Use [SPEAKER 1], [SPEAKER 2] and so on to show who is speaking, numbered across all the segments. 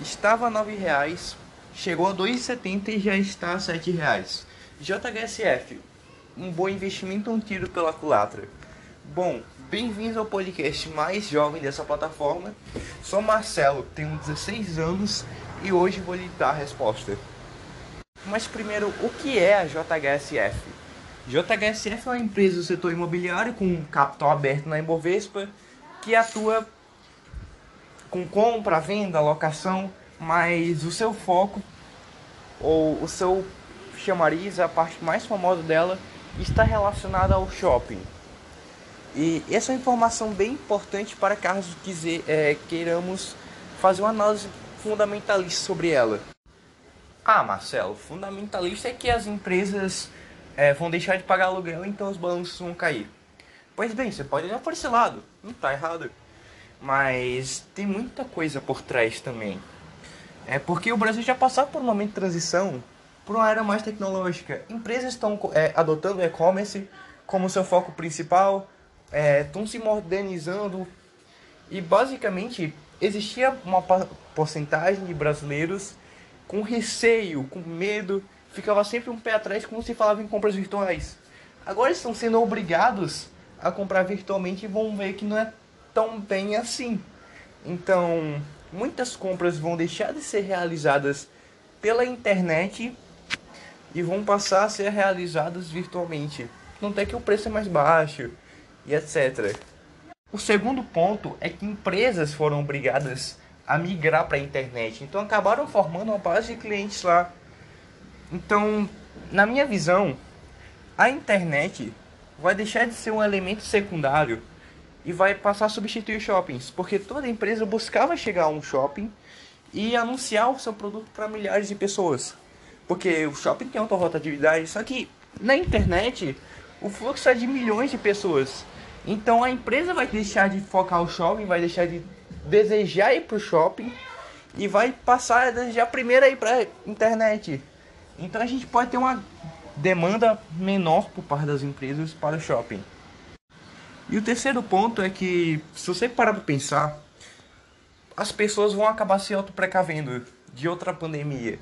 [SPEAKER 1] estava a R$ reais, chegou a 2,70 e já está a R$ reais. JHSF, um bom investimento um tiro pela culatra. Bom, bem-vindos ao podcast mais jovem dessa plataforma. Sou Marcelo, tenho 16 anos e hoje vou lhe dar a resposta. Mas primeiro, o que é a JHSF? JHSF é uma empresa do setor imobiliário com capital aberto na Ibovespa que atua com compra, venda, locação, mas o seu foco ou o seu chamariz, a parte mais famosa dela, está relacionada ao shopping. E essa é uma informação bem importante para caso quiser, é, queiramos fazer uma análise fundamentalista sobre ela. Ah, Marcelo, fundamentalista é que as empresas é, vão deixar de pagar aluguel, então os balanços vão cair. Pois bem, você pode olhar por esse lado, não está errado. Mas tem muita coisa por trás também. É porque o Brasil já passou por um momento de transição para uma era mais tecnológica. Empresas estão é, adotando o e-commerce como seu foco principal, estão é, se modernizando e basicamente existia uma porcentagem de brasileiros com receio, com medo, ficava sempre um pé atrás quando se falava em compras virtuais. Agora estão sendo obrigados a comprar virtualmente e vão ver que não é tão bem assim. Então, muitas compras vão deixar de ser realizadas pela internet e vão passar a ser realizadas virtualmente. Não tem que o preço é mais baixo e etc. O segundo ponto é que empresas foram obrigadas a migrar para a internet, então acabaram formando uma base de clientes lá. Então, na minha visão, a internet vai deixar de ser um elemento secundário e vai passar a substituir shoppings, porque toda empresa buscava chegar a um shopping e anunciar o seu produto para milhares de pessoas. Porque o shopping tem alta rotatividade, só que na internet o fluxo é de milhões de pessoas. Então a empresa vai deixar de focar o shopping, vai deixar de desejar ir para o shopping e vai passar a desejar primeiro ir para internet. Então a gente pode ter uma demanda menor por parte das empresas para o shopping. E o terceiro ponto é que, se você parar para pensar, as pessoas vão acabar se auto-precavendo de outra pandemia.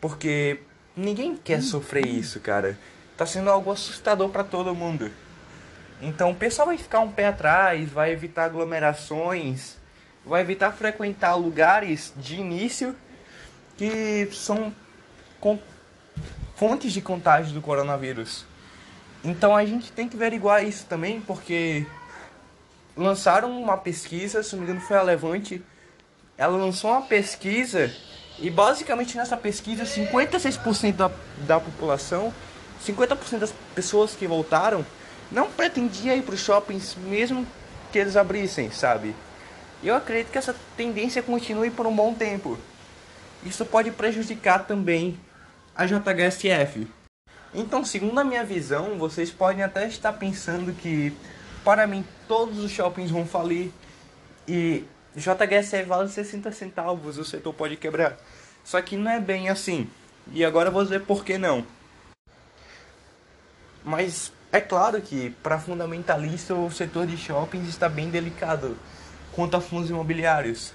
[SPEAKER 1] Porque ninguém quer sofrer isso, cara. Tá sendo algo assustador para todo mundo. Então o pessoal vai ficar um pé atrás, vai evitar aglomerações, vai evitar frequentar lugares de início que são fontes de contágio do coronavírus. Então a gente tem que averiguar isso também, porque lançaram uma pesquisa, se não me engano foi a Levante, ela lançou uma pesquisa e basicamente nessa pesquisa 56% da, da população, 50% das pessoas que voltaram não pretendia ir para os shoppings mesmo que eles abrissem, sabe? Eu acredito que essa tendência continue por um bom tempo. Isso pode prejudicar também a JHSF. Então, segundo a minha visão, vocês podem até estar pensando que, para mim, todos os shoppings vão falir e JHSF vale 60 centavos, o setor pode quebrar. Só que não é bem assim. E agora vou dizer por que não. Mas é claro que, para fundamentalista, o setor de shoppings está bem delicado quanto a fundos imobiliários.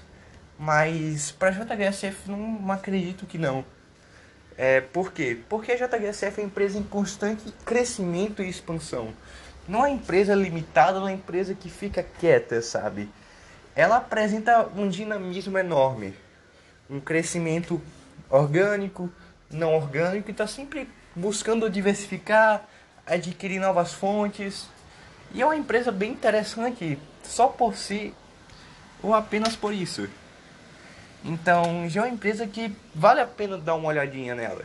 [SPEAKER 1] Mas para JHSF não acredito que não. É, por quê? Porque a JHSF é uma empresa em constante crescimento e expansão. Não é uma empresa limitada, não é uma empresa que fica quieta, sabe? Ela apresenta um dinamismo enorme, um crescimento orgânico, não orgânico, e está sempre buscando diversificar, adquirir novas fontes. E é uma empresa bem interessante, só por si ou apenas por isso. Então, já é uma empresa que vale a pena dar uma olhadinha nela.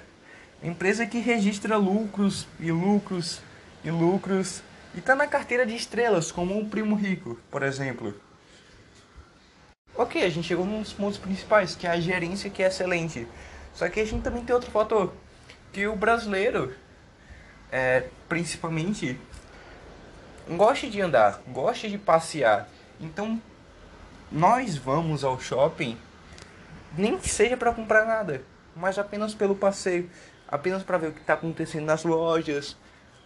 [SPEAKER 1] Empresa que registra lucros e lucros e lucros e está na carteira de estrelas, como o Primo Rico, por exemplo. Ok, a gente chegou nos pontos principais, que é a gerência que é excelente. Só que a gente também tem outro fator, que o brasileiro, é, principalmente, gosta de andar, gosta de passear. Então, nós vamos ao shopping nem que seja para comprar nada, mas apenas pelo passeio, apenas para ver o que está acontecendo nas lojas,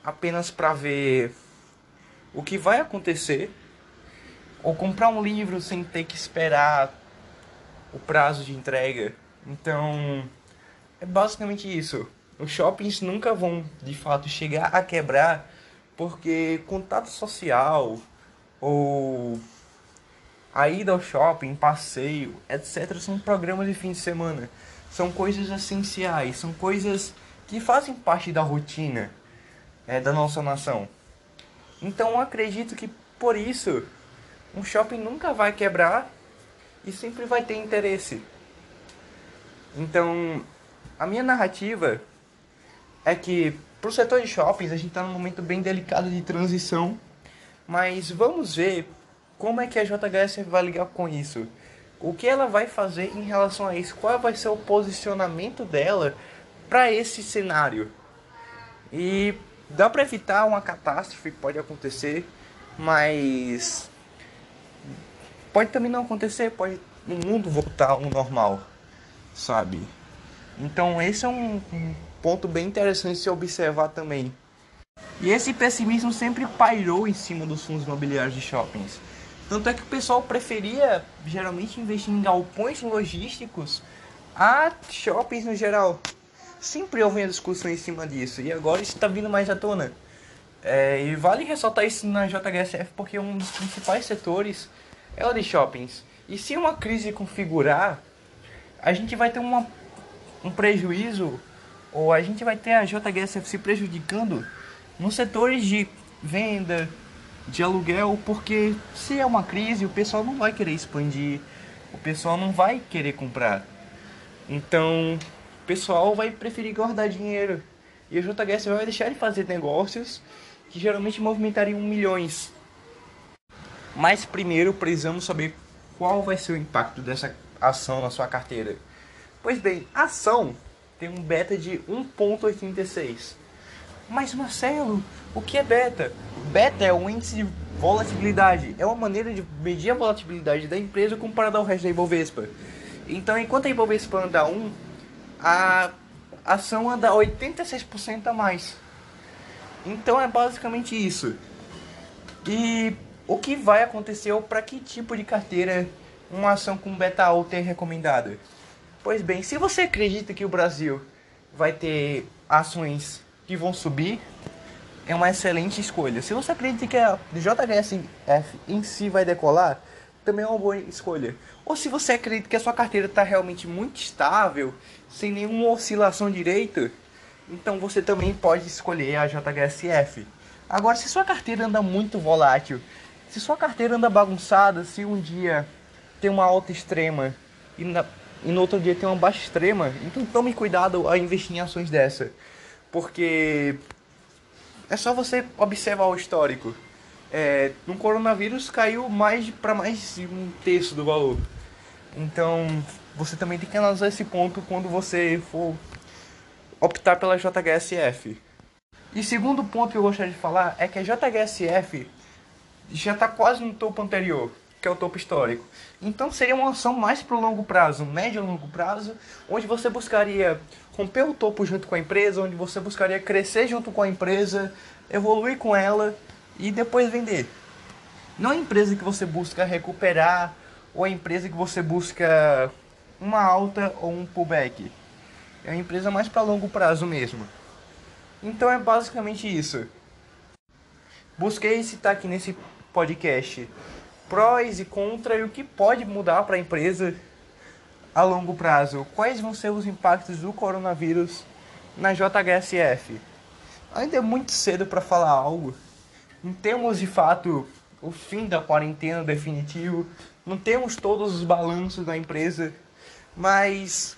[SPEAKER 1] apenas para ver o que vai acontecer, ou comprar um livro sem ter que esperar o prazo de entrega. Então, é basicamente isso. Os shoppings nunca vão de fato chegar a quebrar porque contato social ou a ida ao shopping, passeio, etc. são programas de fim de semana. São coisas essenciais, são coisas que fazem parte da rotina é, da nossa nação. Então acredito que por isso um shopping nunca vai quebrar e sempre vai ter interesse. Então a minha narrativa é que para o setor de shoppings a gente está num momento bem delicado de transição, mas vamos ver como é que a JHS vai ligar com isso. O que ela vai fazer em relação a isso? Qual vai ser o posicionamento dela para esse cenário? E dá para evitar uma catástrofe pode acontecer, mas pode também não acontecer, pode o mundo voltar ao normal, sabe? Então esse é um ponto bem interessante se observar também. E esse pessimismo sempre pairou em cima dos fundos imobiliários de shoppings. Tanto é que o pessoal preferia geralmente investir em galpões logísticos a shoppings no geral. Sempre houve uma discussão em cima disso e agora isso está vindo mais à tona. É, e vale ressaltar isso na JHSF porque um dos principais setores é o de shoppings. E se uma crise configurar, a gente vai ter uma, um prejuízo, ou a gente vai ter a JHSF se prejudicando nos setores de venda, de aluguel, porque se é uma crise, o pessoal não vai querer expandir, o pessoal não vai querer comprar. Então, o pessoal vai preferir guardar dinheiro. E a JHS vai deixar de fazer negócios que geralmente movimentariam milhões. Mas primeiro precisamos saber qual vai ser o impacto dessa ação na sua carteira. Pois bem, a ação tem um beta de 1.86. Mas Marcelo, o que é beta? Beta é o índice de volatilidade, é uma maneira de medir a volatilidade da empresa comparada ao resto da Ibovespa. Então, enquanto a Ibovespa anda 1, a ação anda 86% a mais. Então é basicamente isso. E o que vai acontecer ou para que tipo de carteira uma ação com beta alta é recomendada? Pois bem, se você acredita que o Brasil vai ter ações que vão subir, é uma excelente escolha. Se você acredita que a JHSF em si vai decolar, também é uma boa escolha. Ou se você acredita que a sua carteira está realmente muito estável, sem nenhuma oscilação direita, então você também pode escolher a JHSF. Agora, se sua carteira anda muito volátil, se sua carteira anda bagunçada, se um dia tem uma alta extrema e, na, e no outro dia tem uma baixa extrema, então tome cuidado a investir em ações dessa. Porque é só você observar o histórico. É, no coronavírus caiu mais para mais de um terço do valor. Então você também tem que analisar esse ponto quando você for optar pela JHSF. E segundo ponto que eu gostaria de falar é que a JHSF já está quase no topo anterior, que é o topo histórico. Então seria uma ação mais para o longo prazo, médio e longo prazo, onde você buscaria romper o topo junto com a empresa, onde você buscaria crescer junto com a empresa, evoluir com ela e depois vender. Não a empresa que você busca recuperar ou a empresa que você busca uma alta ou um pullback. É uma empresa mais para longo prazo mesmo. Então é basicamente isso. Busquei citar aqui nesse podcast prós e contras e o que pode mudar para a empresa a longo prazo. Quais vão ser os impactos do coronavírus na JHSF? Ainda é muito cedo para falar algo. Não temos de fato o fim da quarentena definitivo, não temos todos os balanços da empresa, mas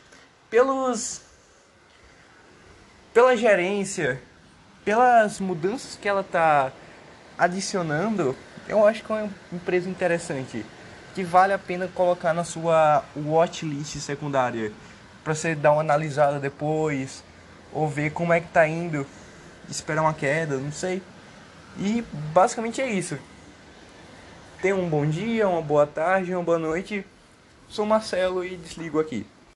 [SPEAKER 1] pelos pela gerência, pelas mudanças que ela está adicionando, eu acho que é uma empresa interessante que vale a pena colocar na sua watchlist secundária para você dar uma analisada depois ou ver como é que tá indo, esperar uma queda, não sei. E basicamente é isso. Tenha um bom dia, uma boa tarde, uma boa noite. Sou Marcelo e desligo aqui.